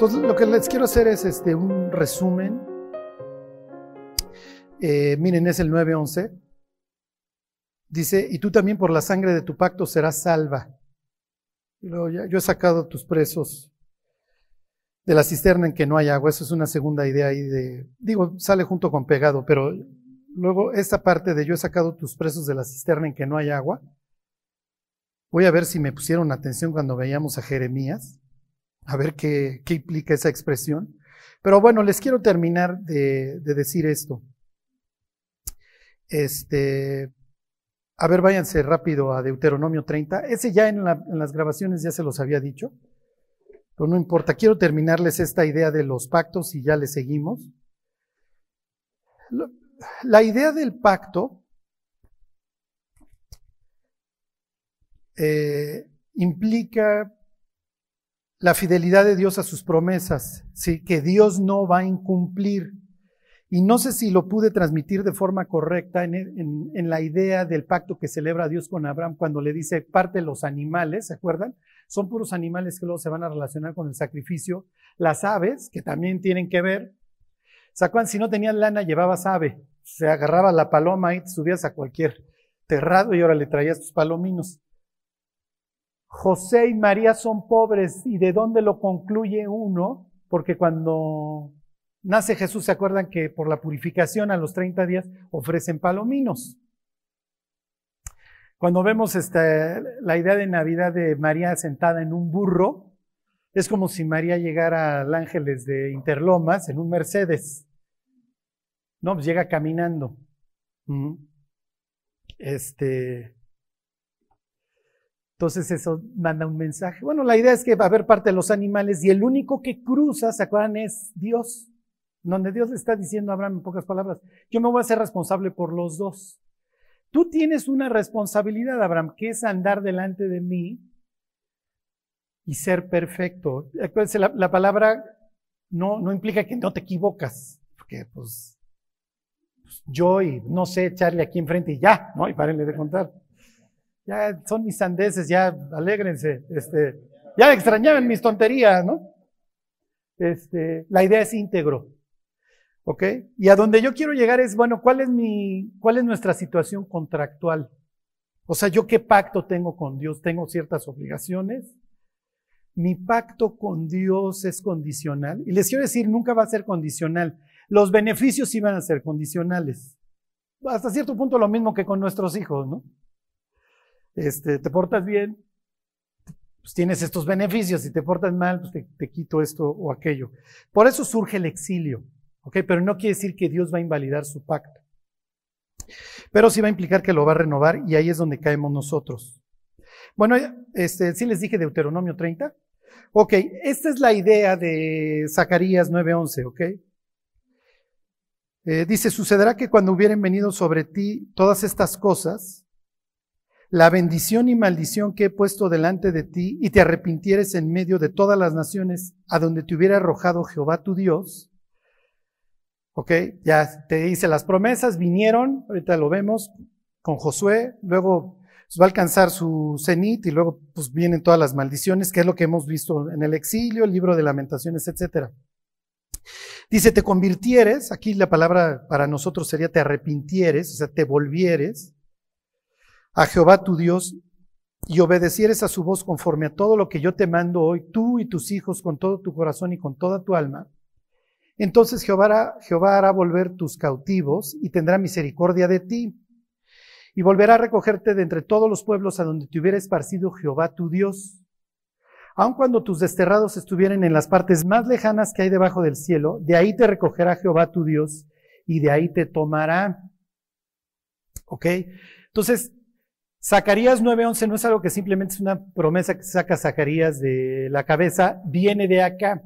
Entonces, lo que les quiero hacer es este, un resumen. Eh, miren, es el 9.11. Dice, y tú también por la sangre de tu pacto serás salva. yo he sacado tus presos de la cisterna en que no hay agua. Eso es una segunda idea ahí de, digo, sale junto con pegado, pero luego esta parte de yo he sacado tus presos de la cisterna en que no hay agua. Voy a ver si me pusieron atención cuando veíamos a Jeremías a ver qué, implica esa expresión. Pero bueno, les quiero terminar de, decir esto. Este, a ver, váyanse rápido a Deuteronomio 30. Ese ya en, las grabaciones ya se los había dicho, pero no importa. Quiero terminarles esta idea de los pactos y ya le seguimos. La idea del pacto eh, implica la fidelidad de Dios a sus promesas, ¿sí? que Dios no va a incumplir. Y no sé si lo pude transmitir de forma correcta en, la idea del pacto que celebra Dios con Abraham cuando le dice parte los animales, ¿se acuerdan? Son puros animales que luego se van a relacionar con el sacrificio. Las aves, que también tienen que ver. ¿Se Si no tenías lana, llevabas ave. Se agarraba la paloma y te subías a cualquier terrado y ahora le traías tus palominos. José y María son pobres y de dónde lo concluye uno, porque cuando nace Jesús se acuerdan que por la purificación a los 30 días ofrecen palominos. Cuando vemos esta, la idea de Navidad de María sentada en un burro, es como si María llegara al Ángeles de Interlomas en un Mercedes. No, pues llega caminando. Este, entonces eso manda un mensaje. Bueno, la idea es que va a haber parte de los animales y el único que cruza, ¿se acuerdan? Es Dios. Donde Dios le está diciendo a Abraham en pocas palabras, yo me voy a hacer responsable por los dos. Tú tienes una responsabilidad, Abraham, que es andar delante de mí y ser perfecto. la, la palabra no, no implica que no te equivocas, porque pues, pues yo y no sé echarle aquí enfrente y ya, ¿no? Y párenle de contar ya son mis sandeces, ya alégrense, este, ya extrañaban mis tonterías, ¿no? Este, la idea es íntegro, ¿ok? Y a donde yo quiero llegar es, bueno, ¿cuál es mi, cuál es nuestra situación contractual? O sea, ¿yo qué pacto tengo con Dios? ¿Tengo ciertas obligaciones? Mi pacto con Dios es condicional. Y les quiero decir, nunca va a ser condicional. Los beneficios sí van a ser condicionales. Hasta cierto punto lo mismo que con nuestros hijos, ¿no? Este, te portas bien, pues tienes estos beneficios, si te portas mal, pues te, quito esto o aquello. Por eso surge el exilio, ¿ok? Pero no quiere decir que Dios va a invalidar su pacto. Pero sí va a implicar que lo va a renovar y ahí es donde caemos nosotros. Bueno, este, sí les dije Deuteronomio 30. Ok, esta es la idea de Zacarías 9:11, ¿ok? Eh, dice, sucederá que cuando hubieren venido sobre ti todas estas cosas, la bendición y maldición que he puesto delante de ti y te arrepintieres en medio de todas las naciones a donde te hubiera arrojado Jehová tu Dios. Ok, ya te dice las promesas, vinieron, ahorita lo vemos con Josué, luego va a alcanzar su cenit y luego pues vienen todas las maldiciones, que es lo que hemos visto en el exilio, el libro de lamentaciones, etcétera. Dice, te convirtieres, aquí la palabra para nosotros sería te arrepintieres, o sea, te volvieres a Jehová tu Dios y obedecieres a su voz conforme a todo lo que yo te mando hoy, tú y tus hijos, con todo tu corazón y con toda tu alma, entonces Jehová hará, Jehová hará volver tus cautivos y tendrá misericordia de ti. Y volverá a recogerte de entre todos los pueblos a donde te hubiera esparcido Jehová tu Dios. Aun cuando tus desterrados estuvieran en las partes más lejanas que hay debajo del cielo, de ahí te recogerá Jehová tu Dios y de ahí te tomará. ¿Ok? Entonces, Zacarías 9:11 no es algo que simplemente es una promesa que saca Zacarías de la cabeza, viene de acá.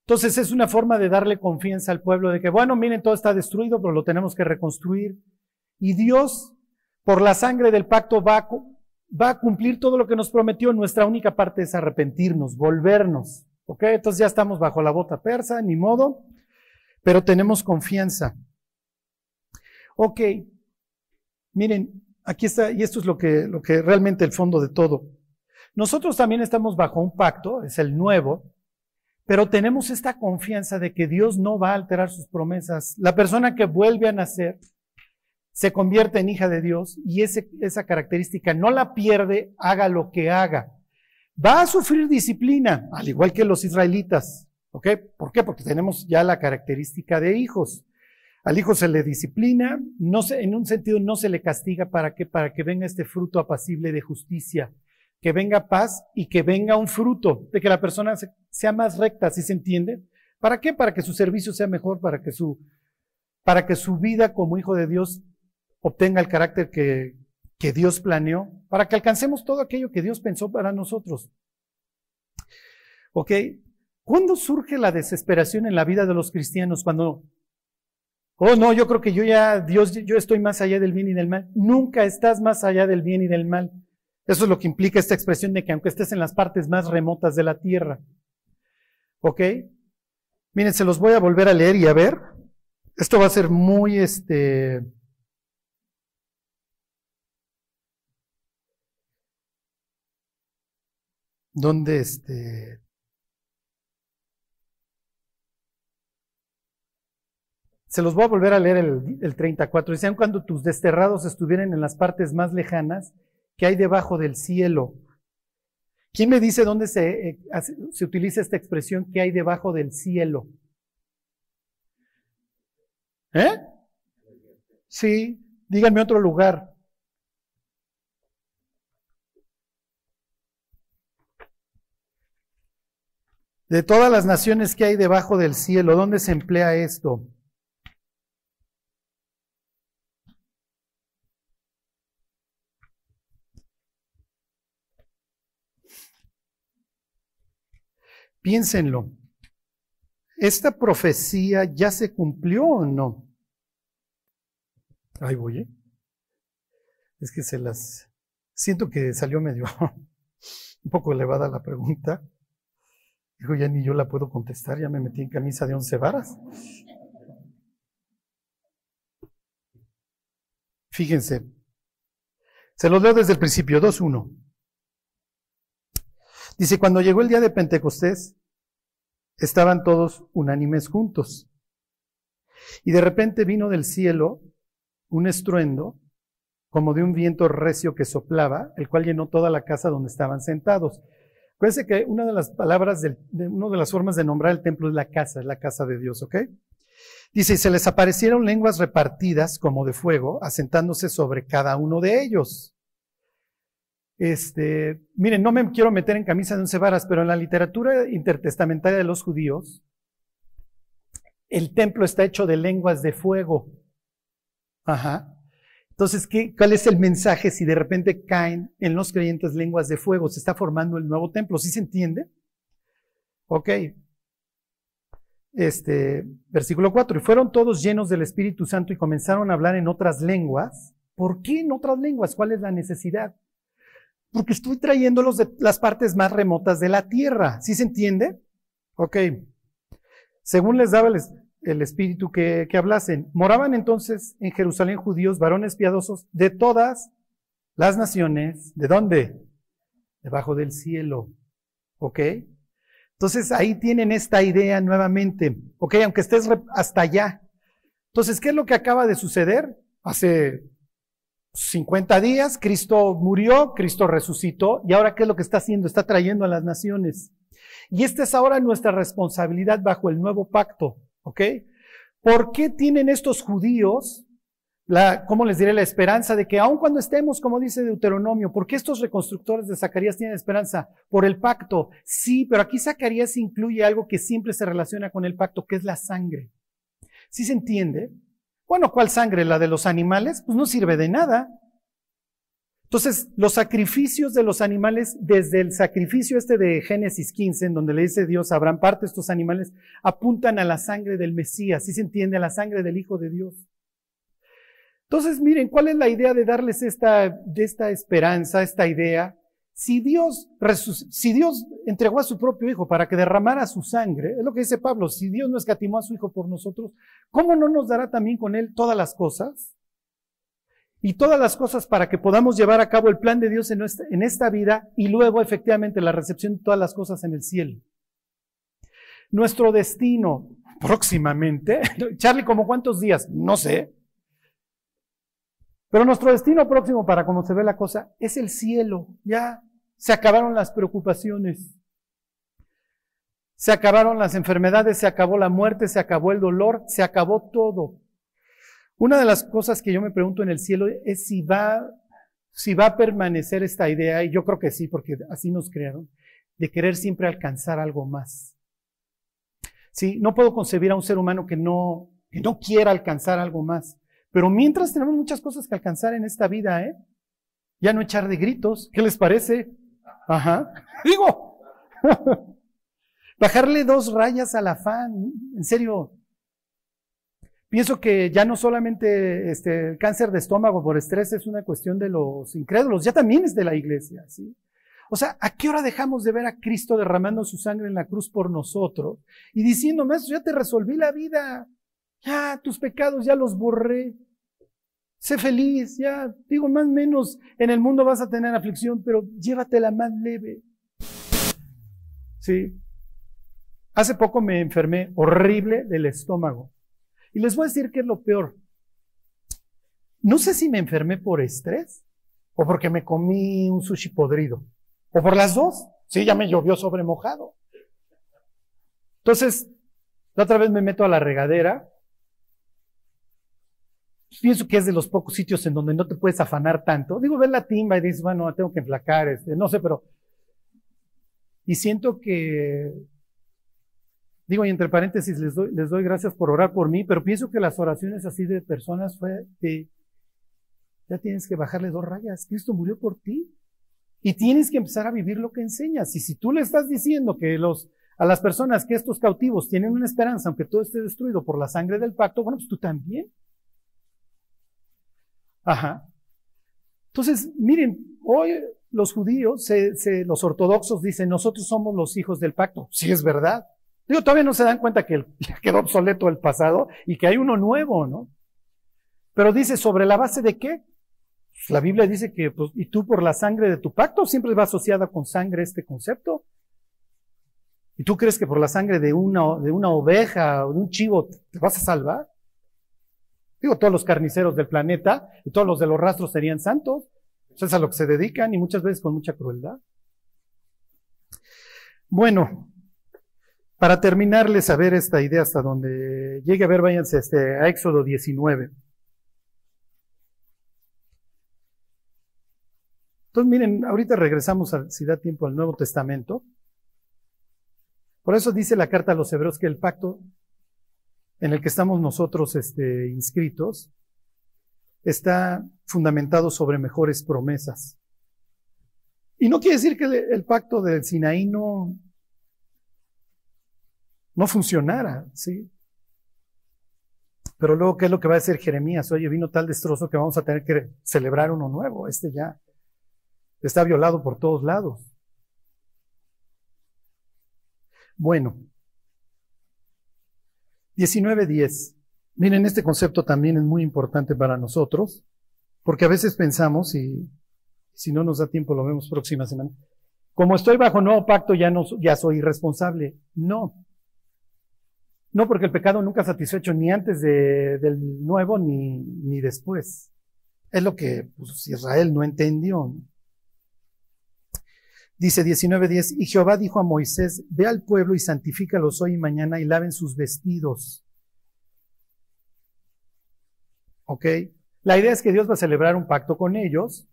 Entonces es una forma de darle confianza al pueblo de que, bueno, miren, todo está destruido, pero lo tenemos que reconstruir. Y Dios, por la sangre del pacto, va va a cumplir todo lo que nos prometió. Nuestra única parte es arrepentirnos, volvernos. ¿Ok? Entonces ya estamos bajo la bota persa, ni modo, pero tenemos confianza. Ok, miren, aquí está, y esto es lo que, lo que realmente el fondo de todo. Nosotros también estamos bajo un pacto, es el nuevo, Pero tenemos esta confianza de que Dios no va a alterar sus promesas. La persona que vuelve a nacer se convierte en hija de Dios y esa característica no la pierde, haga lo que haga. Va a sufrir disciplina, al igual que los israelitas. ¿Ok? ¿Por qué? Porque tenemos ya la característica de hijos. Al hijo se le disciplina, no se, en un sentido no se le castiga para que, para que venga este fruto apacible de justicia, que venga paz y que venga un fruto de que la persona sea más recta, ¿sí se entiende? ¿Para qué? Para que su servicio sea mejor, para que su, para que su vida como hijo de Dios obtenga el carácter que, que Dios planeó, para que alcancemos todo aquello que Dios pensó para nosotros. ¿Ok? ¿Cuándo surge la desesperación en la vida de los cristianos? Cuando Oh, no, yo creo que yo ya, Dios, yo estoy más allá del bien y del mal. Nunca estás más allá del bien y del mal. Eso es lo que implica esta expresión de que aunque estés en las partes más remotas de la tierra. ¿Ok? Miren, se los voy a volver a leer y a ver. Esto va a ser muy, este, donde este Se los voy a volver a leer el, el 34. Decían cuando tus desterrados estuvieran en las partes más lejanas que hay debajo del cielo. ¿Quién me dice dónde se, eh, se utiliza esta expresión que hay debajo del cielo? ¿Eh? Sí, díganme otro lugar. De todas las naciones que hay debajo del cielo, ¿dónde se emplea esto? Piénsenlo. ¿Esta profecía ya se cumplió o no? Ahí voy, ¿eh? Es que se las... Siento que salió medio un poco elevada la pregunta. Dijo, ya ni yo la puedo contestar, ya me metí en camisa de once varas. Fíjense, se los leo desde el principio, 2.1. Dice, cuando llegó el día de Pentecostés, estaban todos unánimes juntos. Y de repente vino del cielo un estruendo, como de un viento recio que soplaba, el cual llenó toda la casa donde estaban sentados. Acuérdense que una de las palabras, de, una de las formas de nombrar el templo es la casa, es la casa de Dios, ¿ok? Dice, y se les aparecieron lenguas repartidas como de fuego, asentándose sobre cada uno de ellos. Este, miren, no me quiero meter en camisa de once varas, pero en la literatura intertestamentaria de los judíos, el templo está hecho de lenguas de fuego. Ajá. Entonces, ¿qué, ¿cuál es el mensaje si de repente caen en los creyentes lenguas de fuego? Se está formando el nuevo templo, ¿sí se entiende? Ok. Este, versículo 4. Y fueron todos llenos del Espíritu Santo y comenzaron a hablar en otras lenguas. ¿Por qué en otras lenguas? ¿Cuál es la necesidad? Porque estoy trayéndolos de las partes más remotas de la tierra. ¿Sí se entiende? Ok. Según les daba el, espíritu que, que hablasen, moraban entonces en Jerusalén judíos, varones piadosos de todas las naciones. ¿De dónde? Debajo del cielo. ¿Ok? Entonces ahí tienen esta idea nuevamente. ¿Ok? Aunque estés hasta allá. Entonces, ¿qué es lo que acaba de suceder? Hace 50 días, Cristo murió, Cristo resucitó, y ahora ¿qué es lo que está haciendo? Está trayendo a las naciones. Y esta es ahora nuestra responsabilidad bajo el nuevo pacto, ¿ok? ¿Por qué tienen estos judíos, la, ¿cómo les diré? La esperanza de que aun cuando estemos, como dice Deuteronomio, ¿por qué estos reconstructores de Zacarías tienen esperanza? Por el pacto. Sí, pero aquí Zacarías incluye algo que siempre se relaciona con el pacto, que es la sangre. ¿Sí se entiende? Bueno, ¿cuál sangre? ¿La de los animales? Pues no sirve de nada. Entonces, los sacrificios de los animales, desde el sacrificio este de Génesis 15, en donde le dice Dios, habrán parte estos animales, apuntan a la sangre del Mesías, si se entiende, a la sangre del Hijo de Dios. Entonces, miren, ¿cuál es la idea de darles esta, esta esperanza, esta idea? Si Dios, entregó a su propio Hijo para que derramara su sangre, es lo que dice Pablo, si Dios no escatimó a su Hijo por nosotros, ¿cómo no nos dará también con Él todas las cosas? Y todas las cosas para que podamos llevar a cabo el plan de Dios en, en esta vida y luego efectivamente la recepción de todas las cosas en el cielo. Nuestro destino próximamente, Charlie, ¿como cuántos días? No sé. Pero nuestro destino próximo, para cómo se ve la cosa, es el cielo. Ya se acabaron las preocupaciones. Se acabaron las enfermedades, se acabó la muerte, se acabó el dolor, se acabó todo. Una de las cosas que yo me pregunto en el cielo es si va, si va a permanecer esta idea, y yo creo que sí, porque así nos crearon, de querer siempre alcanzar algo más. Sí, no puedo concebir a un ser humano que no, que no quiera alcanzar algo más. Pero mientras tenemos muchas cosas que alcanzar en esta vida, ¿eh? Ya no echar de gritos. ¿Qué les parece? Ajá. Digo. Bajarle dos rayas al afán. En serio. Pienso que ya no solamente este, el cáncer de estómago por estrés es una cuestión de los incrédulos, ya también es de la iglesia, ¿sí? O sea, ¿a qué hora dejamos de ver a Cristo derramando su sangre en la cruz por nosotros y diciendo, maestro, ya te resolví la vida, ya tus pecados ya los borré, sé feliz, ya, digo, más o menos en el mundo vas a tener aflicción, pero llévatela más leve. Sí. Hace poco me enfermé horrible del estómago. Y les voy a decir qué es lo peor. No sé si me enfermé por estrés o porque me comí un sushi podrido. O por las dos. Sí, ya me llovió sobre mojado. Entonces, la otra vez me meto a la regadera. Pienso que es de los pocos sitios en donde no te puedes afanar tanto. Digo, ver la timba y dices, bueno, tengo que enflacar, este, no sé, pero. Y siento que. Digo, y entre paréntesis, les doy, les doy gracias por orar por mí, pero pienso que las oraciones así de personas fue de. Ya tienes que bajarle dos rayas. Cristo murió por ti. Y tienes que empezar a vivir lo que enseñas. Y si tú le estás diciendo que los, a las personas que estos cautivos tienen una esperanza, aunque todo esté destruido por la sangre del pacto, bueno, pues tú también. Ajá. Entonces, miren, hoy los judíos, los ortodoxos dicen, nosotros somos los hijos del pacto. Sí es verdad. Digo, todavía no se dan cuenta que quedó obsoleto el pasado y que hay uno nuevo, ¿no? Pero dice, ¿sobre la base de qué? La Biblia dice que, pues, y tú por la sangre de tu pacto, siempre va asociada con sangre este concepto. ¿Y tú crees que por la sangre de una, de una oveja o de un chivo te vas a salvar? Digo, todos los carniceros del planeta y todos los de los rastros serían santos. Eso es a lo que se dedican y muchas veces con mucha crueldad. Bueno, para terminarles a ver esta idea hasta donde llegue a ver, váyanse este, a Éxodo 19. Entonces, miren, ahorita regresamos, si da tiempo, al Nuevo Testamento. Por eso dice la carta a los hebreos que el pacto en el que estamos nosotros este, inscritos está fundamentado sobre mejores promesas. Y no quiere decir que el, pacto del Sinaí no, no funcionara, ¿sí? Pero luego, ¿qué es lo que va a decir Jeremías? Oye, vino tal destrozo que vamos a tener que celebrar uno nuevo. Este ya Está violado por todos lados. Bueno, 19.10. Miren, este concepto también es muy importante para nosotros, porque a veces pensamos, y si no nos da tiempo lo vemos próxima semana, como estoy bajo nuevo pacto ya, no, ya soy irresponsable. No. No, porque el pecado nunca ha satisfecho ni antes del nuevo ni, ni después. Es lo que pues, Israel no entendió. Dice 19.10, y Jehová dijo a Moisés, ve al pueblo y santifícalos hoy y mañana y laven sus vestidos. ¿Ok? La idea es que Dios va a celebrar un pacto con ellos.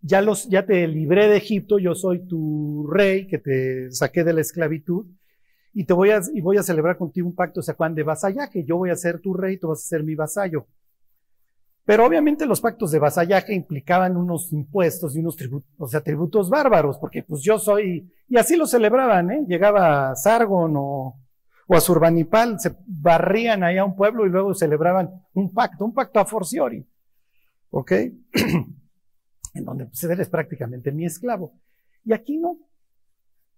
Ya, los, ya te libré de Egipto, yo soy tu rey que te saqué de la esclavitud y te voy a, y voy a celebrar contigo un pacto, o sea, de vasallaje. Yo voy a ser tu rey, tú vas a ser mi vasallo. Pero obviamente los pactos de vasallaje implicaban unos impuestos y unos tributos, o sea, tributos bárbaros, porque pues yo soy, y así lo celebraban, ¿eh? Llegaba Sargon o, o a Surbanipal, se barrían ahí a un pueblo y luego celebraban un pacto, un pacto a forciori. ¿Ok? en donde pues, eres prácticamente mi esclavo. Y aquí no.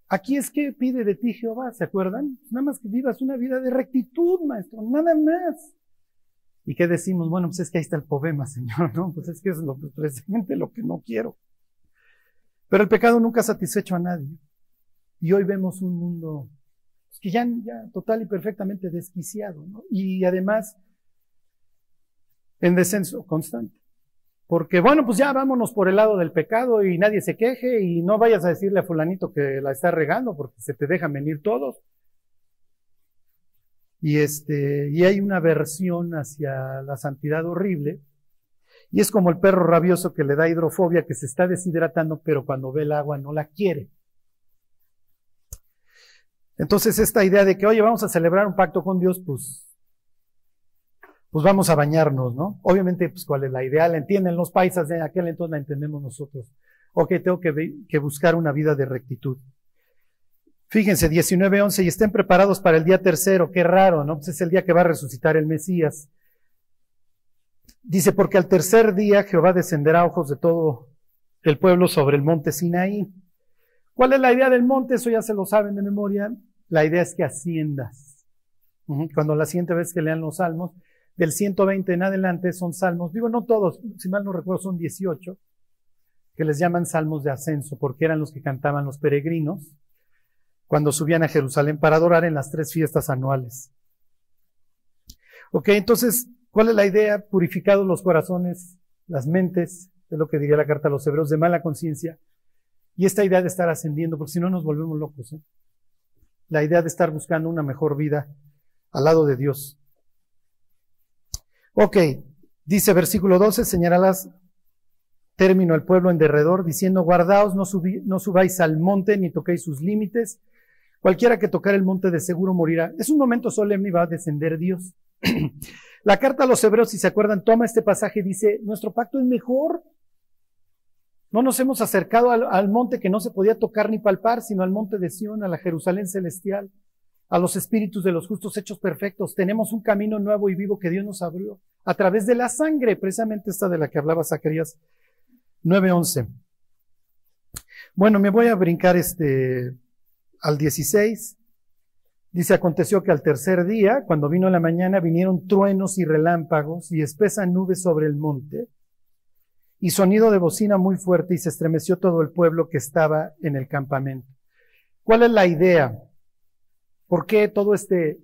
Aquí es que pide de ti Jehová, ¿se acuerdan? Nada más que vivas una vida de rectitud, maestro, nada más. ¿Y qué decimos? Bueno, pues es que ahí está el poema, Señor, ¿no? Pues es que es lo, precisamente lo que no quiero. Pero el pecado nunca ha satisfecho a nadie. Y hoy vemos un mundo pues que ya, ya total y perfectamente desquiciado, ¿no? Y además, en descenso constante. Porque bueno, pues ya vámonos por el lado del pecado y nadie se queje y no vayas a decirle a fulanito que la está regando porque se te dejan venir todos. Y este, y hay una versión hacia la santidad horrible. Y es como el perro rabioso que le da hidrofobia, que se está deshidratando, pero cuando ve el agua no la quiere. Entonces esta idea de que, oye, vamos a celebrar un pacto con Dios, pues pues vamos a bañarnos, ¿no? Obviamente, pues cuál es la idea, la entienden los paisas de aquel entonces, la entendemos nosotros. Ok, tengo que, que buscar una vida de rectitud. Fíjense, 19.11, y estén preparados para el día tercero, qué raro, ¿no? Pues es el día que va a resucitar el Mesías. Dice, porque al tercer día Jehová descenderá a ojos de todo el pueblo sobre el monte Sinaí. ¿Cuál es la idea del monte? Eso ya se lo saben de memoria. La idea es que asciendas. Cuando la siguiente vez que lean los salmos, del 120 en adelante son salmos, digo no todos, si mal no recuerdo son 18, que les llaman salmos de ascenso, porque eran los que cantaban los peregrinos cuando subían a Jerusalén para adorar en las tres fiestas anuales. Ok, entonces, ¿cuál es la idea? Purificados los corazones, las mentes, es lo que diría la carta a los hebreos, de mala conciencia, y esta idea de estar ascendiendo, porque si no nos volvemos locos. ¿eh? La idea de estar buscando una mejor vida al lado de Dios. Ok, dice versículo 12, señalalas término al pueblo en derredor, diciendo, guardaos, no, no subáis al monte ni toquéis sus límites. Cualquiera que tocar el monte de seguro morirá. Es un momento solemne y va a descender Dios. La carta a los hebreos, si se acuerdan, toma este pasaje y dice, nuestro pacto es mejor. No nos hemos acercado al, monte que no se podía tocar ni palpar, sino al monte de Sión, a la Jerusalén celestial a los espíritus de los justos hechos perfectos. Tenemos un camino nuevo y vivo que Dios nos abrió a través de la sangre, precisamente esta de la que hablaba Zacarías 9:11. Bueno, me voy a brincar este al 16. Dice, aconteció que al tercer día, cuando vino la mañana, vinieron truenos y relámpagos y espesa nube sobre el monte y sonido de bocina muy fuerte y se estremeció todo el pueblo que estaba en el campamento. ¿Cuál es la idea? ¿Por qué todo este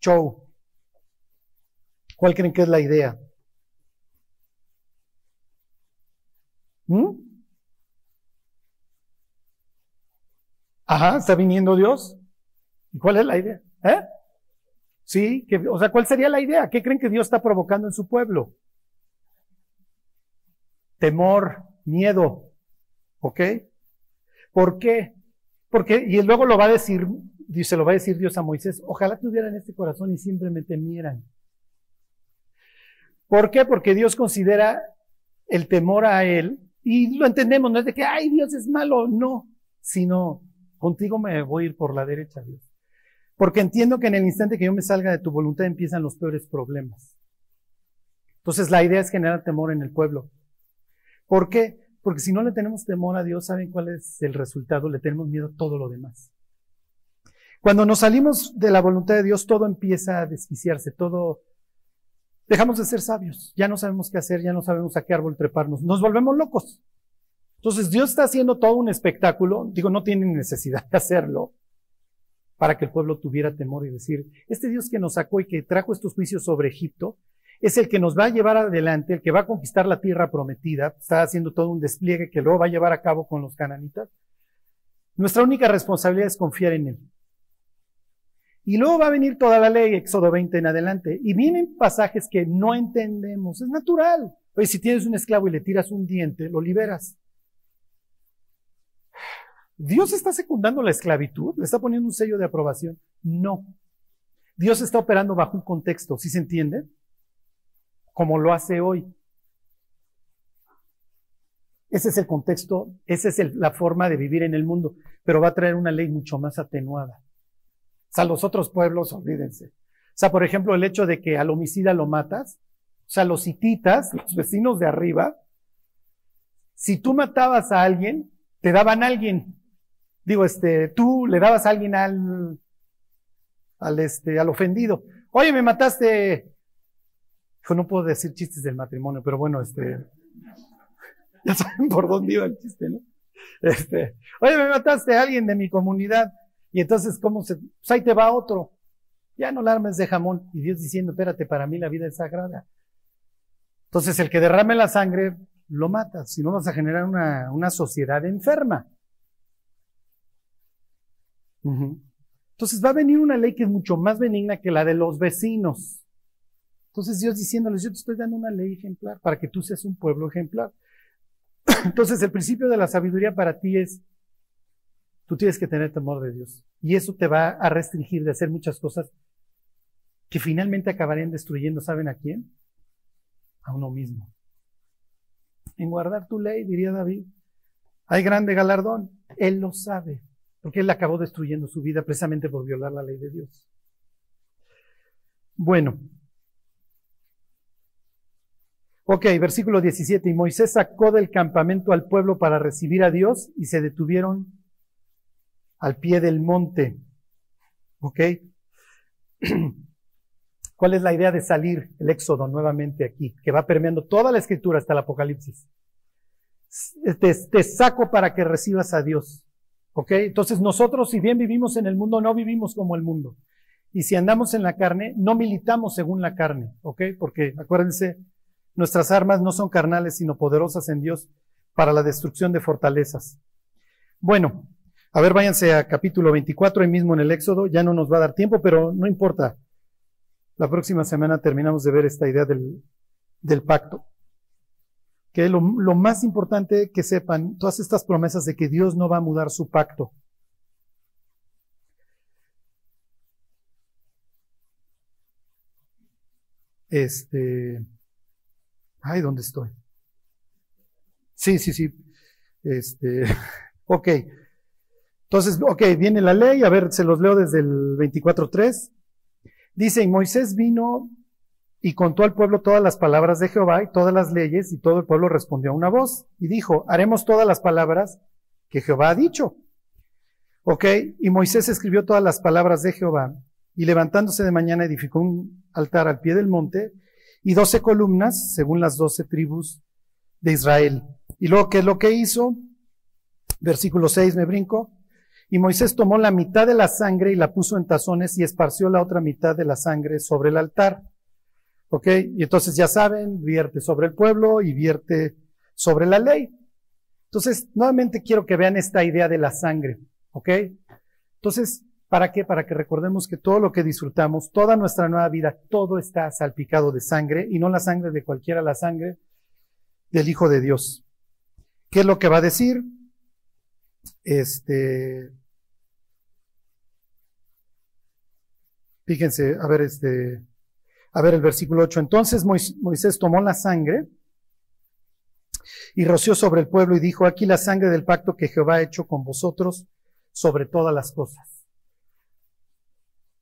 show? ¿Cuál creen que es la idea? ¿Mm? Ajá, está viniendo Dios. ¿Y cuál es la idea? ¿Eh? Sí, que, o sea, ¿cuál sería la idea? ¿Qué creen que Dios está provocando en su pueblo? Temor, miedo. ¿Ok? ¿Por qué? Porque, y luego lo va a decir se lo va a decir Dios a Moisés, ojalá tuvieran este corazón y simplemente me temieran. ¿Por qué? Porque Dios considera el temor a Él, y lo entendemos, no es de que, ay, Dios es malo, no, sino, contigo me voy a ir por la derecha, Dios. Porque entiendo que en el instante que yo me salga de tu voluntad empiezan los peores problemas. Entonces la idea es generar temor en el pueblo. ¿Por qué? Porque si no le tenemos temor a Dios, ¿saben cuál es el resultado? Le tenemos miedo a todo lo demás. Cuando nos salimos de la voluntad de Dios, todo empieza a desquiciarse, todo... Dejamos de ser sabios, ya no sabemos qué hacer, ya no sabemos a qué árbol treparnos, nos volvemos locos. Entonces Dios está haciendo todo un espectáculo, digo, no tiene necesidad de hacerlo para que el pueblo tuviera temor y decir, este Dios que nos sacó y que trajo estos juicios sobre Egipto, es el que nos va a llevar adelante, el que va a conquistar la tierra prometida, está haciendo todo un despliegue que luego va a llevar a cabo con los cananitas. Nuestra única responsabilidad es confiar en Él. Y luego va a venir toda la ley, Éxodo 20 en adelante. Y vienen pasajes que no entendemos. Es natural. Oye, si tienes un esclavo y le tiras un diente, lo liberas. ¿Dios está secundando la esclavitud? ¿Le está poniendo un sello de aprobación? No. Dios está operando bajo un contexto, ¿sí se entiende? Como lo hace hoy. Ese es el contexto, esa es la forma de vivir en el mundo, pero va a traer una ley mucho más atenuada. O sea, los otros pueblos, olvídense. O sea, por ejemplo, el hecho de que al homicida lo matas, o sea, los hititas, los vecinos de arriba, si tú matabas a alguien, te daban a alguien. Digo, este, tú le dabas a alguien al, al este, al ofendido. Oye, me mataste. Yo no puedo decir chistes del matrimonio, pero bueno, este, ya saben por dónde iba el chiste, ¿no? Este, oye, me mataste a alguien de mi comunidad. Y entonces, ¿cómo se? Pues ahí te va otro. Ya no la de jamón. Y Dios diciendo, espérate, para mí la vida es sagrada. Entonces, el que derrame la sangre, lo mata. Si no, vas a generar una, una sociedad enferma. Entonces, va a venir una ley que es mucho más benigna que la de los vecinos. Entonces, Dios diciéndoles, yo te estoy dando una ley ejemplar para que tú seas un pueblo ejemplar. Entonces, el principio de la sabiduría para ti es, tú tienes que tener temor de Dios. Y eso te va a restringir de hacer muchas cosas que finalmente acabarían destruyendo, ¿saben a quién? A uno mismo. En guardar tu ley, diría David, hay grande galardón. Él lo sabe, porque él acabó destruyendo su vida precisamente por violar la ley de Dios. Bueno, Ok, versículo 17. Y Moisés sacó del campamento al pueblo para recibir a Dios y se detuvieron al pie del monte. Ok. ¿Cuál es la idea de salir el éxodo nuevamente aquí? Que va permeando toda la escritura hasta el Apocalipsis. Te, saco para que recibas a Dios. ¿Ok? Entonces nosotros, si bien vivimos en el mundo, no vivimos como el mundo. Y si andamos en la carne, no militamos según la carne. ¿Ok? Porque acuérdense, Nuestras armas no son carnales, sino poderosas en Dios para la destrucción de fortalezas. Bueno, a ver, váyanse a capítulo 24, ahí mismo en el Éxodo. Ya no nos va a dar tiempo, pero no importa. La próxima semana terminamos de ver esta idea del, pacto. Que lo, lo más importante que sepan, todas estas promesas de que Dios no va a mudar su pacto. Este. Ay, ¿dónde estoy? Sí, sí, sí. Este, ok. Entonces, ok, viene la ley, a ver, se los leo desde el 24.3. Dice, Moisés vino y contó al pueblo todas las palabras de Jehová y todas las leyes, y todo el pueblo respondió a una voz, y dijo, haremos todas las palabras que Jehová ha dicho. Ok, y Moisés escribió todas las palabras de Jehová, y levantándose de mañana edificó un altar al pie del monte, y doce columnas según las doce tribus de Israel. Y luego, ¿qué es lo que hizo? Versículo 6, me brinco. Y Moisés tomó la mitad de la sangre y la puso en tazones y esparció la otra mitad de la sangre sobre el altar. ¿Ok? Y entonces ya saben, vierte sobre el pueblo y vierte sobre la ley. Entonces, nuevamente quiero que vean esta idea de la sangre. ¿Ok? Entonces, ¿Para qué? Para que recordemos que todo lo que disfrutamos, toda nuestra nueva vida, todo está salpicado de sangre y no la sangre de cualquiera, la sangre del Hijo de Dios. ¿Qué es lo que va a decir? Este, fíjense, a ver, este, a ver el versículo 8. Entonces Moisés tomó la sangre y roció sobre el pueblo y dijo, aquí la sangre del pacto que Jehová ha hecho con vosotros sobre todas las cosas.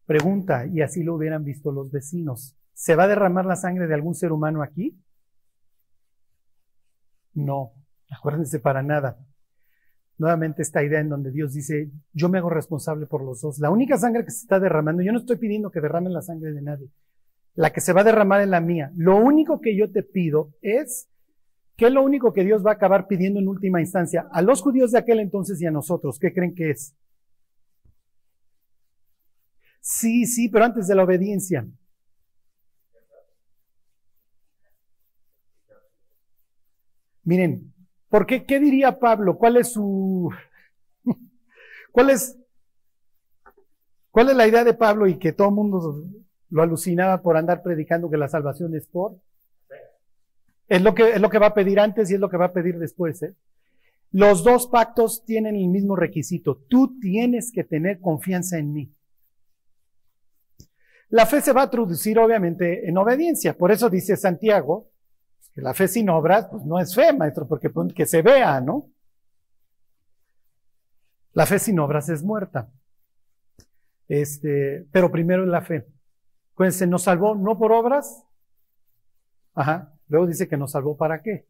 Pregunta, y así lo hubieran visto los vecinos, ¿se va a derramar la sangre de algún ser humano aquí? No, acuérdense para nada. Nuevamente esta idea en donde Dios dice, yo me hago responsable por los dos. La única sangre que se está derramando, yo no estoy pidiendo que derramen la sangre de nadie. La que se va a derramar es la mía. Lo único que yo te pido es, ¿qué es lo único que Dios va a acabar pidiendo en última instancia? A los judíos de aquel entonces y a nosotros, ¿qué creen que es? Sí, sí, pero antes de la obediencia. Miren, ¿por qué? ¿Qué diría Pablo? ¿Cuál es su... ¿Cuál es... ¿Cuál es la idea de Pablo y que todo el mundo lo alucinaba por andar predicando que la salvación es por? Es lo que, es lo que va a pedir antes y es lo que va a pedir después. ¿eh? Los dos pactos tienen el mismo requisito. Tú tienes que tener confianza en mí. La fe se va a traducir obviamente en obediencia. Por eso dice Santiago la fe sin obras pues no es fe, maestro, porque pues, que se vea, ¿no? La fe sin obras es muerta. Este, pero primero es la fe. Acuérdense, nos salvó no por obras. Ajá. Luego dice que nos salvó para qué?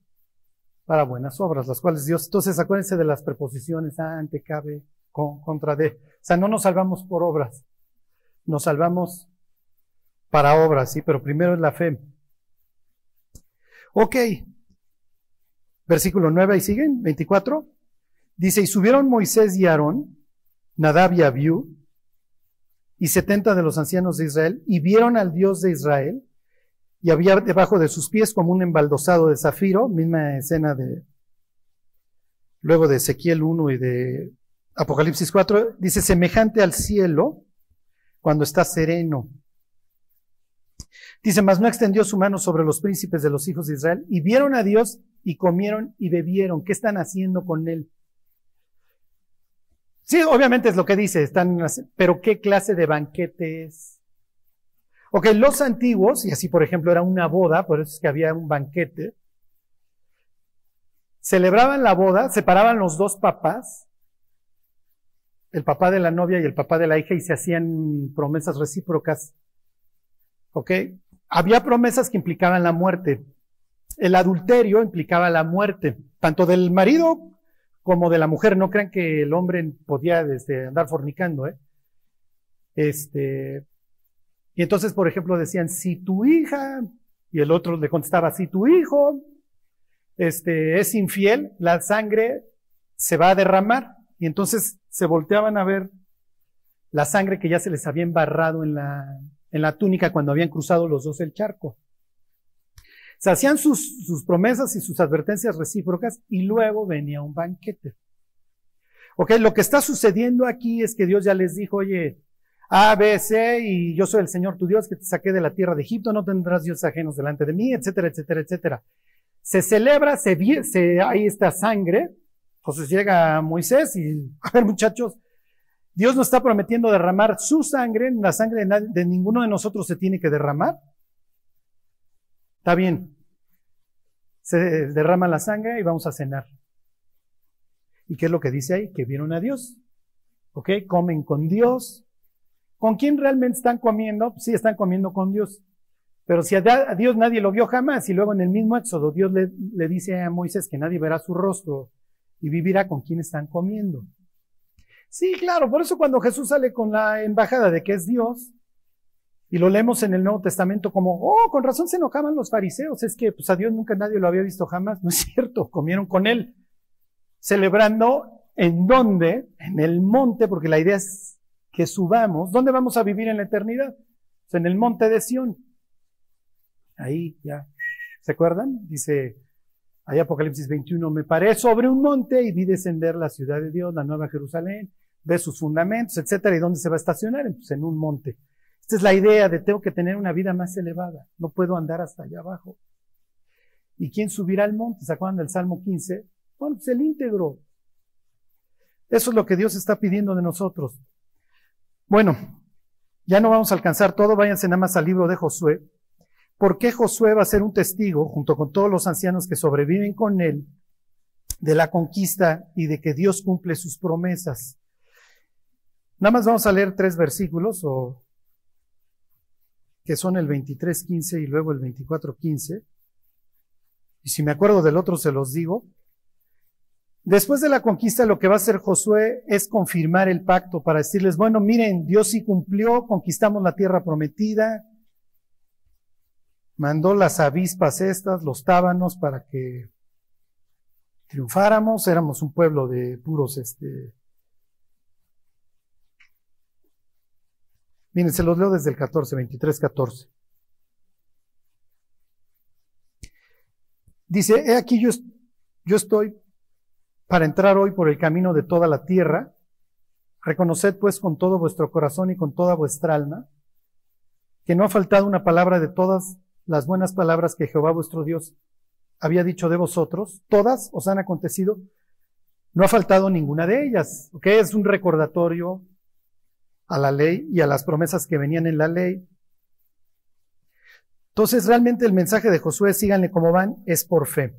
Para buenas obras, las cuales Dios. Entonces acuérdense de las preposiciones ante, cabe, con, contra de. O sea, no nos salvamos por obras. Nos salvamos para obras, sí, pero primero es la fe. Ok. Versículo 9 y siguen, 24. Dice, y subieron Moisés y Aarón Nadab y Abiú, y setenta de los ancianos de Israel, y vieron al Dios de Israel, y había debajo de sus pies como un embaldosado de zafiro, misma escena de luego de Ezequiel 1 y de Apocalipsis 4, dice semejante al cielo cuando está sereno. Dice, mas no extendió su mano sobre los príncipes de los hijos de Israel y vieron a Dios y comieron y bebieron. ¿Qué están haciendo con él? Sí, obviamente es lo que dice, están, pero ¿qué clase de banquete es? Ok, los antiguos, y así por ejemplo era una boda, por eso es que había un banquete, celebraban la boda, separaban los dos papás, el papá de la novia y el papá de la hija, y se hacían promesas recíprocas. ¿Ok? Había promesas que implicaban la muerte. El adulterio implicaba la muerte, tanto del marido como de la mujer. No crean que el hombre podía este, andar fornicando, ¿eh? Este, y entonces, por ejemplo, decían, si tu hija, y el otro le contestaba, si tu hijo este, es infiel, la sangre se va a derramar. Y entonces se volteaban a ver la sangre que ya se les había embarrado en la, en la túnica cuando habían cruzado los dos el charco. Se hacían sus, promesas y sus advertencias recíprocas y luego venía un banquete. Ok, lo que está sucediendo aquí es que Dios ya les dijo, oye, A, B, C, y yo soy el Señor tu Dios que te saqué de la tierra de Egipto, no tendrás dioses ajenos delante de mí, etcétera, etcétera, etcétera. Se celebra, se, se hay esta sangre, entonces llega Moisés y, a ver muchachos, Dios nos está prometiendo derramar su sangre, la sangre de, de ninguno de nosotros se tiene que derramar. Está bien. Se derrama la sangre y vamos a cenar. ¿Y qué es lo que dice ahí? Que vieron a Dios. ¿Ok? Comen con Dios. ¿Con quién realmente están comiendo? Sí, están comiendo con Dios. Pero si a Dios nadie lo vio jamás y luego en el mismo Éxodo Dios le, le dice a Moisés que nadie verá su rostro y vivirá con quién están comiendo. Sí, claro, por eso cuando Jesús sale con la embajada de que es Dios, y lo leemos en el Nuevo Testamento como, oh, con razón se enojaban los fariseos, es que pues a Dios nunca nadie lo había visto jamás, no es cierto, comieron con él, celebrando en dónde, en el monte, porque la idea es que subamos, ¿dónde vamos a vivir en la eternidad? Pues en el monte de Sión. Ahí ya, ¿se acuerdan? Dice, ahí Apocalipsis 21, me paré sobre un monte y vi descender la ciudad de Dios, la nueva Jerusalén, ve sus fundamentos, etcétera, y dónde se va a estacionar, pues en un monte. Esta es la idea de tengo que tener una vida más elevada. No puedo andar hasta allá abajo. ¿Y quién subirá al monte? ¿Se acuerdan del Salmo 15? Bueno, pues el íntegro. Eso es lo que Dios está pidiendo de nosotros. Bueno, ya no vamos a alcanzar todo, váyanse nada más al libro de Josué. ¿Por qué Josué va a ser un testigo, junto con todos los ancianos que sobreviven con él, de la conquista y de que Dios cumple sus promesas? Nada más vamos a leer tres versículos o que son el 23.15 y luego el 24.15. Y si me acuerdo del otro, se los digo. Después de la conquista, lo que va a hacer Josué es confirmar el pacto para decirles, bueno, miren, Dios sí cumplió, conquistamos la tierra prometida, mandó las avispas estas, los tábanos para que triunfáramos, éramos un pueblo de puros, este, Miren, se los leo desde el 14, 23, 14. Dice, he aquí yo, yo estoy para entrar hoy por el camino de toda la tierra. Reconoced pues con todo vuestro corazón y con toda vuestra alma que no ha faltado una palabra de todas las buenas palabras que Jehová vuestro Dios había dicho de vosotros. Todas os han acontecido. No ha faltado ninguna de ellas. ¿ok? Es un recordatorio a la ley y a las promesas que venían en la ley. Entonces, realmente el mensaje de Josué, síganle como van, es por fe.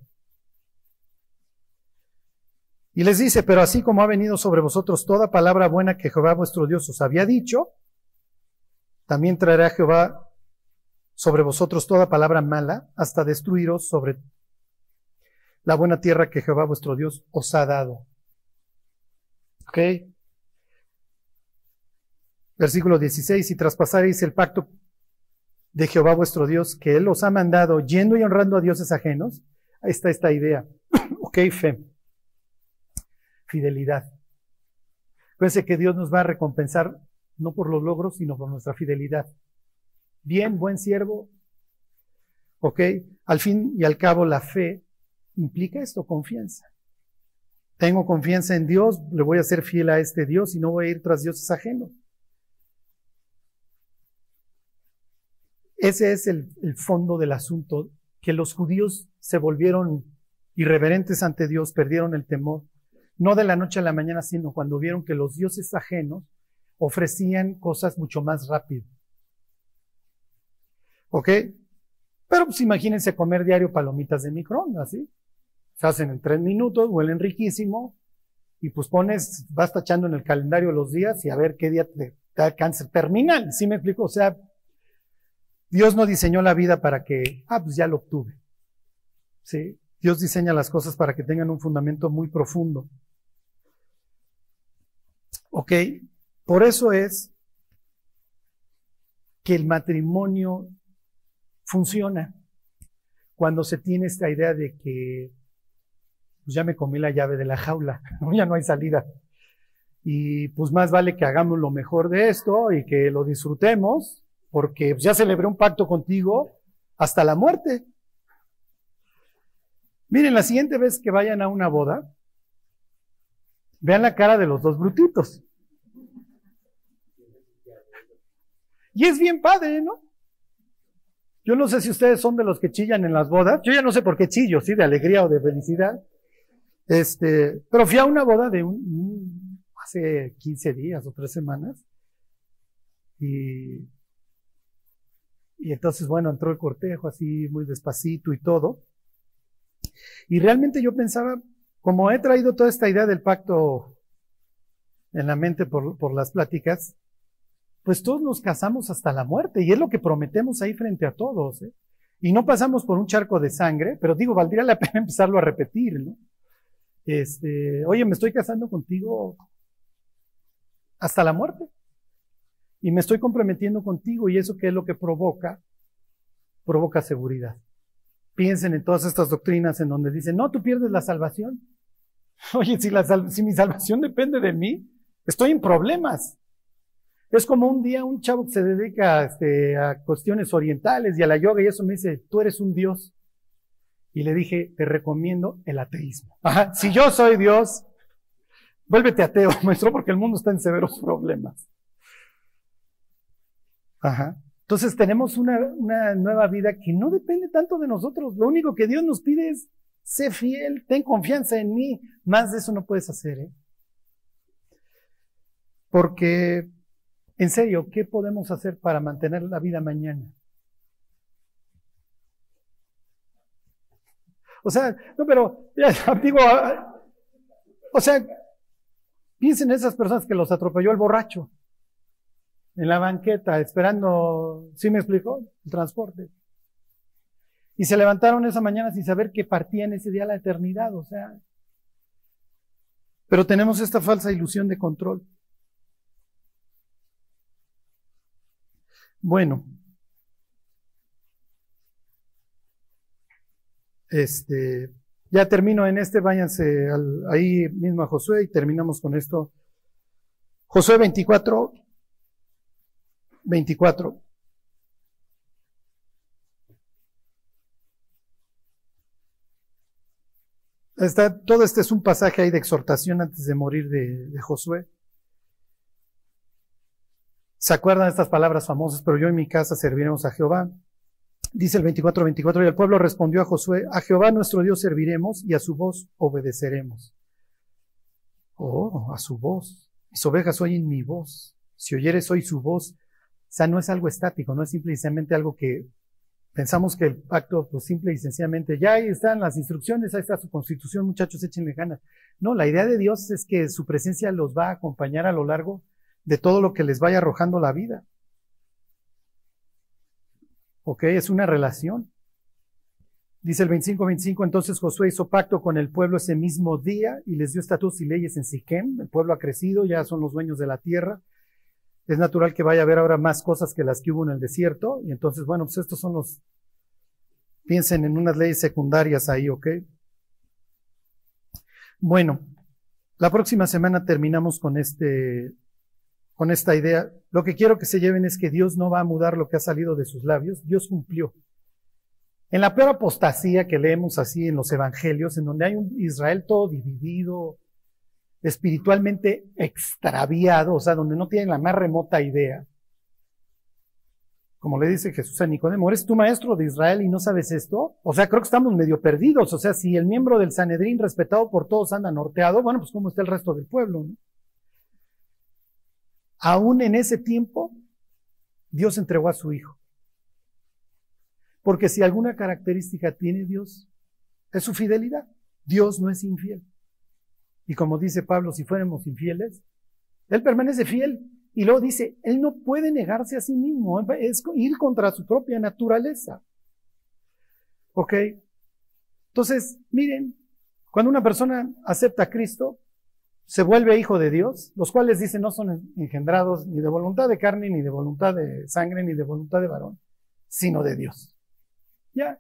Y les dice, pero así como ha venido sobre vosotros toda palabra buena que Jehová vuestro Dios os había dicho, también traerá Jehová sobre vosotros toda palabra mala hasta destruiros sobre la buena tierra que Jehová vuestro Dios os ha dado. ¿Ok? Versículo 16, y traspasaréis el pacto de Jehová vuestro Dios, que Él os ha mandado, yendo y honrando a dioses ajenos, ahí está esta idea. ok, fe. Fidelidad. Fíjense que Dios nos va a recompensar no por los logros, sino por nuestra fidelidad. Bien, buen siervo. ¿Ok? Al fin y al cabo, la fe implica esto, confianza. Tengo confianza en Dios, le voy a ser fiel a este Dios y no voy a ir tras dioses ajenos. Ese es el, el, fondo del asunto, que los judíos se volvieron irreverentes ante Dios, perdieron el temor, no de la noche a la mañana, sino cuando vieron que los dioses ajenos ofrecían cosas mucho más rápido. ¿Ok? Pero pues imagínense comer diario palomitas de microondas, ¿sí? Se hacen en tres minutos, huelen riquísimo, y pues pones, vas tachando en el calendario los días y a ver qué día te, da cáncer terminal, ¿sí me explico? O sea, Dios no diseñó la vida para que, ah, pues ya lo obtuve. ¿Sí? Dios diseña las cosas para que tengan un fundamento muy profundo. ¿Ok? Por eso es que el matrimonio funciona cuando se tiene esta idea de que pues ya me comí la llave de la jaula, ya no hay salida. Y pues más vale que hagamos lo mejor de esto y que lo disfrutemos, porque ya celebré un pacto contigo hasta la muerte. Miren, la siguiente vez que vayan a una boda, vean la cara de los dos brutitos. Y es bien padre, ¿no? Yo no sé si ustedes son de los que chillan en las bodas. Yo ya no sé por qué chillo, sí, de alegría o de felicidad. Este, pero fui a una boda de un, hace 15 días o tres semanas. Y, y entonces, bueno, entró el cortejo así muy despacito y todo. Y realmente yo pensaba, como he traído toda esta idea del pacto en la mente por, por las pláticas, pues todos nos casamos hasta la muerte y es lo que prometemos ahí frente a todos. ¿eh? Y no pasamos por un charco de sangre, pero digo, valdría la pena empezarlo a repetir, ¿no? Este, oye, me estoy casando contigo hasta la muerte. Y me estoy comprometiendo contigo y eso qué es lo que provoca? Provoca seguridad. Piensen en todas estas doctrinas en donde dicen, no, tú pierdes la salvación. Oye, si mi salvación depende de mí, estoy en problemas. Es como un día un chavo que se dedica este, a cuestiones orientales y a la yoga y eso me dice, tú eres un Dios. Y le dije, te recomiendo el ateísmo. Ajá, si yo soy Dios, vuélvete ateo, maestro, porque el mundo está en severos problemas. Ajá. Entonces tenemos una, una nueva vida que no depende tanto de nosotros. Lo único que Dios nos pide es, sé fiel, ten confianza en mí. Más de eso no puedes hacer, ¿eh? Porque en serio, ¿qué podemos hacer para mantener la vida mañana? O sea, no, pero, digo, ah, o sea, piensen en esas personas que los atropelló el borracho en la banqueta, esperando, ¿sí me explicó? El transporte. Y se levantaron esa mañana sin saber que partían ese día a la eternidad, o sea. Pero tenemos esta falsa ilusión de control. Bueno, este, ya termino en este, váyanse ahí mismo a Josué y terminamos con esto. Josué 24, 24. Está, todo este es un pasaje ahí de exhortación antes de morir de Josué. ¿Se acuerdan estas palabras famosas? Pero yo en mi casa serviremos a Jehová. Dice el 24-24, y el pueblo respondió a Josué, a Jehová nuestro Dios serviremos y a su voz obedeceremos. Oh, a su voz. Mis ovejas oyen mi voz. Si oyeres hoy su voz. O sea, no es algo estático, no es simplemente algo que pensamos que el pacto, pues simple y sencillamente, ya ahí están las instrucciones, ahí está su constitución, muchachos, échenle ganas. No, la idea de Dios es que su presencia los va a acompañar a lo largo de todo lo que les vaya arrojando la vida. ¿Ok? Es una relación. Dice el 25-25, entonces Josué hizo pacto con el pueblo ese mismo día y les dio estatutos y leyes en Siquem. El pueblo ha crecido, ya son los dueños de la tierra. Es natural que vaya a haber ahora más cosas que las que hubo en el desierto. Y entonces, bueno, pues estos son los, piensen en unas leyes secundarias ahí, ¿ok? Bueno, La próxima semana terminamos con este, con esta idea. Lo que quiero que se lleven es que Dios no va a mudar lo que ha salido de sus labios. Dios cumplió. En la peor apostasía que leemos así en los evangelios, en donde hay un Israel todo dividido, espiritualmente extraviado, o sea, donde no tienen la más remota idea. Como le dice Jesús a Nicodemo, ¿eres tú maestro de Israel y no sabes esto? O sea, creo que estamos medio perdidos. O sea, si el miembro del Sanedrín, respetado por todos, anda norteado, bueno, pues ¿cómo está el resto del pueblo? No? Aún en ese tiempo, Dios entregó a su Hijo. Porque si alguna característica tiene Dios, es su fidelidad. Dios no es infiel. Y como dice Pablo, si fuéramos infieles, Él permanece fiel. Y luego dice, Él no puede negarse a sí mismo, es ir contra su propia naturaleza. ¿Ok? Entonces, miren, cuando una persona acepta a Cristo, se vuelve hijo de Dios, los cuales dicen no son engendrados ni de voluntad de carne, ni de voluntad de sangre, ni de voluntad de varón, sino de Dios. Ya.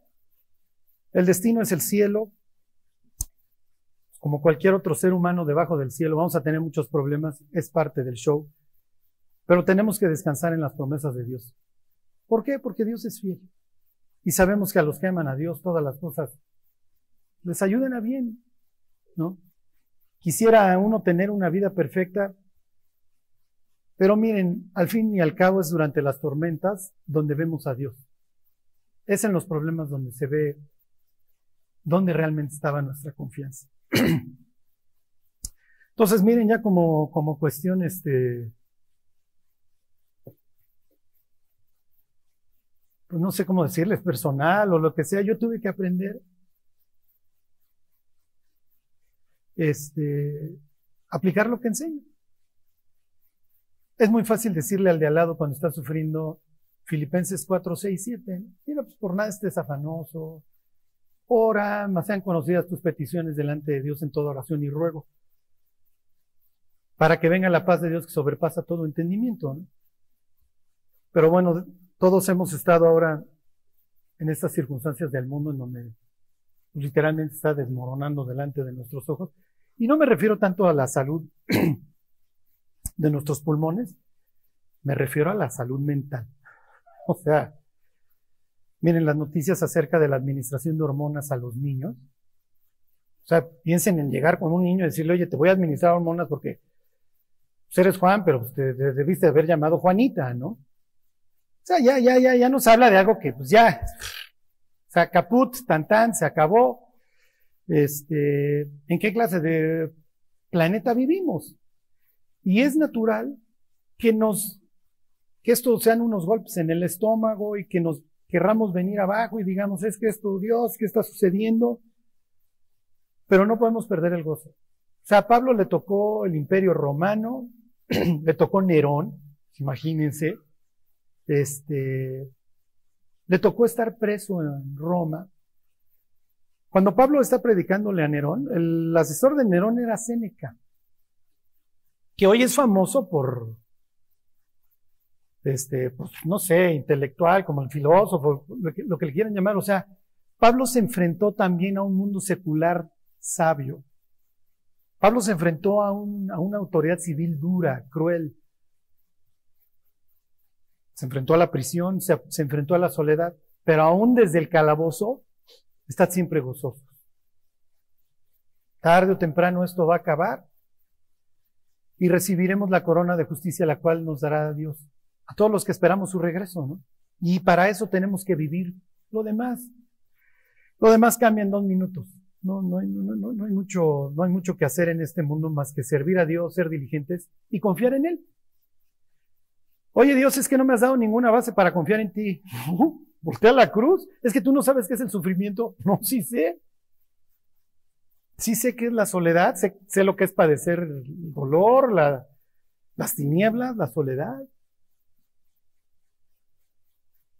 El destino es el cielo, como cualquier otro ser humano debajo del cielo, vamos a tener muchos problemas, es parte del show, pero tenemos que descansar en las promesas de Dios. ¿Por qué? Porque Dios es fiel. Y sabemos que a los que aman a Dios todas las cosas les ayuden a bien, ¿no? Quisiera uno tener una vida perfecta, pero miren, al fin y al cabo es durante las tormentas donde vemos a Dios. Es en los problemas donde se ve dónde realmente estaba nuestra confianza. Entonces, miren, ya como, como cuestión, este, pues no sé cómo decirles, personal o lo que sea, yo tuve que aprender este, aplicar lo que enseño. Es muy fácil decirle al de al lado cuando está sufriendo Filipenses 4, 6, 7. Mira, pues por nada estés afanoso, Ora, más sean conocidas tus peticiones delante de Dios en toda oración y ruego. Para que venga la paz de Dios que sobrepasa todo entendimiento. Pero bueno, todos hemos estado ahora en estas circunstancias del mundo en donde literalmente está desmoronando delante de nuestros ojos. Y no me refiero tanto a la salud de nuestros pulmones, me refiero a la salud mental. O sea, Miren las noticias acerca de la administración de hormonas a los niños. O sea, piensen en llegar con un niño y decirle, oye, te voy a administrar hormonas porque pues, eres Juan, pero pues, te, debiste haber llamado Juanita, ¿no? O sea, ya, ya, ya, ya nos habla de algo que pues ya, o sea, caput, tan tan, se acabó. Este, ¿en qué clase de planeta vivimos? Y es natural que nos, que estos sean unos golpes en el estómago y que nos querramos venir abajo y digamos, es que esto, Dios, ¿qué está sucediendo? Pero no podemos perder el gozo. O sea, a Pablo le tocó el imperio romano, le tocó Nerón, imagínense, este, le tocó estar preso en Roma. Cuando Pablo está predicándole a Nerón, el asesor de Nerón era Séneca, que hoy es famoso por este, pues, no sé, intelectual, como el filósofo, lo que, lo que le quieran llamar. O sea, Pablo se enfrentó también a un mundo secular sabio. Pablo se enfrentó a, a una autoridad civil dura, cruel. Se enfrentó a la prisión, se, se enfrentó a la soledad, pero aún desde el calabozo está siempre gozoso. Tarde o temprano esto va a acabar y recibiremos la corona de justicia la cual nos dará Dios a todos los que esperamos su regreso, ¿no? Y para eso tenemos que vivir lo demás. Lo demás cambia en dos minutos. No, no, no, no, no, hay mucho, no hay mucho que hacer en este mundo más que servir a Dios, ser diligentes y confiar en Él. Oye Dios, es que no me has dado ninguna base para confiar en ti. Voltea la cruz. Es que tú no sabes qué es el sufrimiento. No, sí sé. Sí sé qué es la soledad, sé, sé lo que es padecer el dolor, la, las tinieblas, la soledad.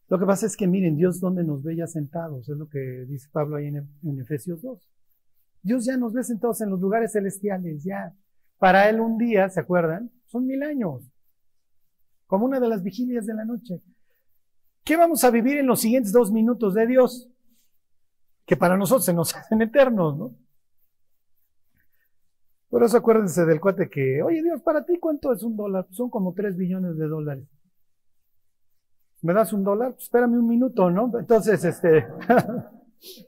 Lo que pasa es que miren, Dios donde nos ve ya sentados, es lo que dice Pablo ahí en, Efesios 2. Dios ya nos ve sentados en los lugares celestiales, ya. Para Él un día, ¿se acuerdan? Son mil años. Como una de las vigilias de la noche. ¿Qué vamos a vivir en los siguientes dos minutos de Dios? Que para nosotros se nos hacen eternos, ¿no? Por eso acuérdense del cuate que, oye Dios, para ti cuánto es un dólar? Son como tres billones de dólares. ¿Me das un dólar? Pues espérame un minuto, ¿no? Entonces, este...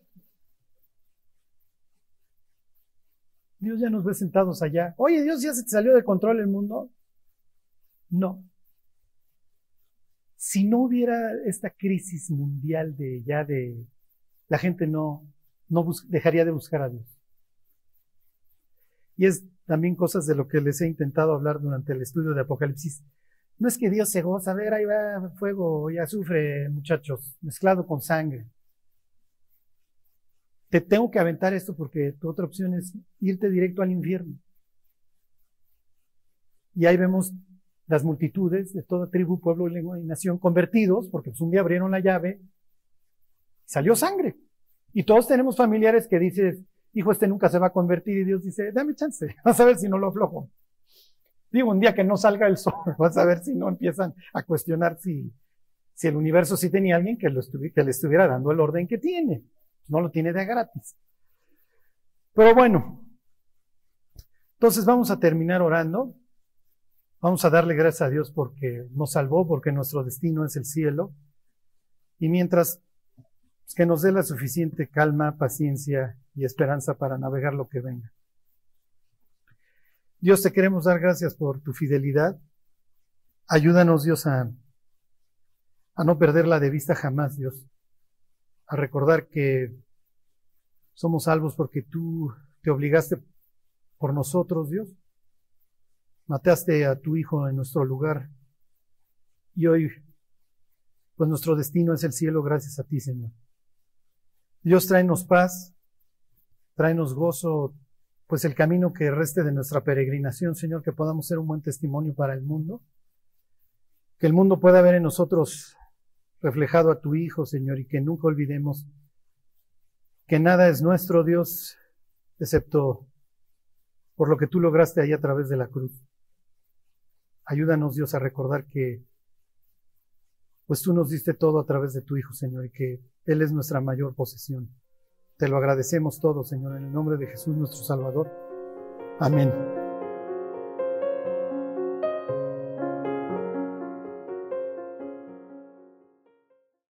Dios ya nos ve sentados allá. Oye, Dios ya se te salió de control el mundo. No. Si no hubiera esta crisis mundial de ya de la gente no, no dejaría de buscar a Dios. Y es también cosas de lo que les he intentado hablar durante el estudio de Apocalipsis. No es que Dios se goza, a ver, ahí va fuego y azufre, muchachos, mezclado con sangre. Te tengo que aventar esto porque tu otra opción es irte directo al infierno. Y ahí vemos las multitudes de toda tribu, pueblo, lengua y nación convertidos, porque pues un día abrieron la llave, salió sangre. Y todos tenemos familiares que dices, hijo, este nunca se va a convertir, y Dios dice, dame chance, vas a ver si no lo aflojo. Digo, un día que no salga el sol, vas a ver si no empiezan a cuestionar si, si el universo sí tenía alguien que, lo que le estuviera dando el orden que tiene. No lo tiene de gratis. Pero bueno, entonces vamos a terminar orando. Vamos a darle gracias a Dios porque nos salvó, porque nuestro destino es el cielo. Y mientras que nos dé la suficiente calma, paciencia y esperanza para navegar lo que venga. Dios, te queremos dar gracias por tu fidelidad. Ayúdanos, Dios, a, a no perderla de vista jamás, Dios. A recordar que somos salvos porque tú te obligaste por nosotros, Dios. Mataste a tu Hijo en nuestro lugar. Y hoy, pues nuestro destino es el cielo gracias a ti, Señor. Dios, tráenos paz, tráenos gozo, pues el camino que reste de nuestra peregrinación, Señor, que podamos ser un buen testimonio para el mundo, que el mundo pueda ver en nosotros reflejado a tu Hijo, Señor, y que nunca olvidemos que nada es nuestro Dios, excepto por lo que tú lograste ahí a través de la cruz. Ayúdanos, Dios, a recordar que pues tú nos diste todo a través de tu Hijo, Señor, y que Él es nuestra mayor posesión. Te lo agradecemos todo, Señor, en el nombre de Jesús nuestro Salvador. Amén.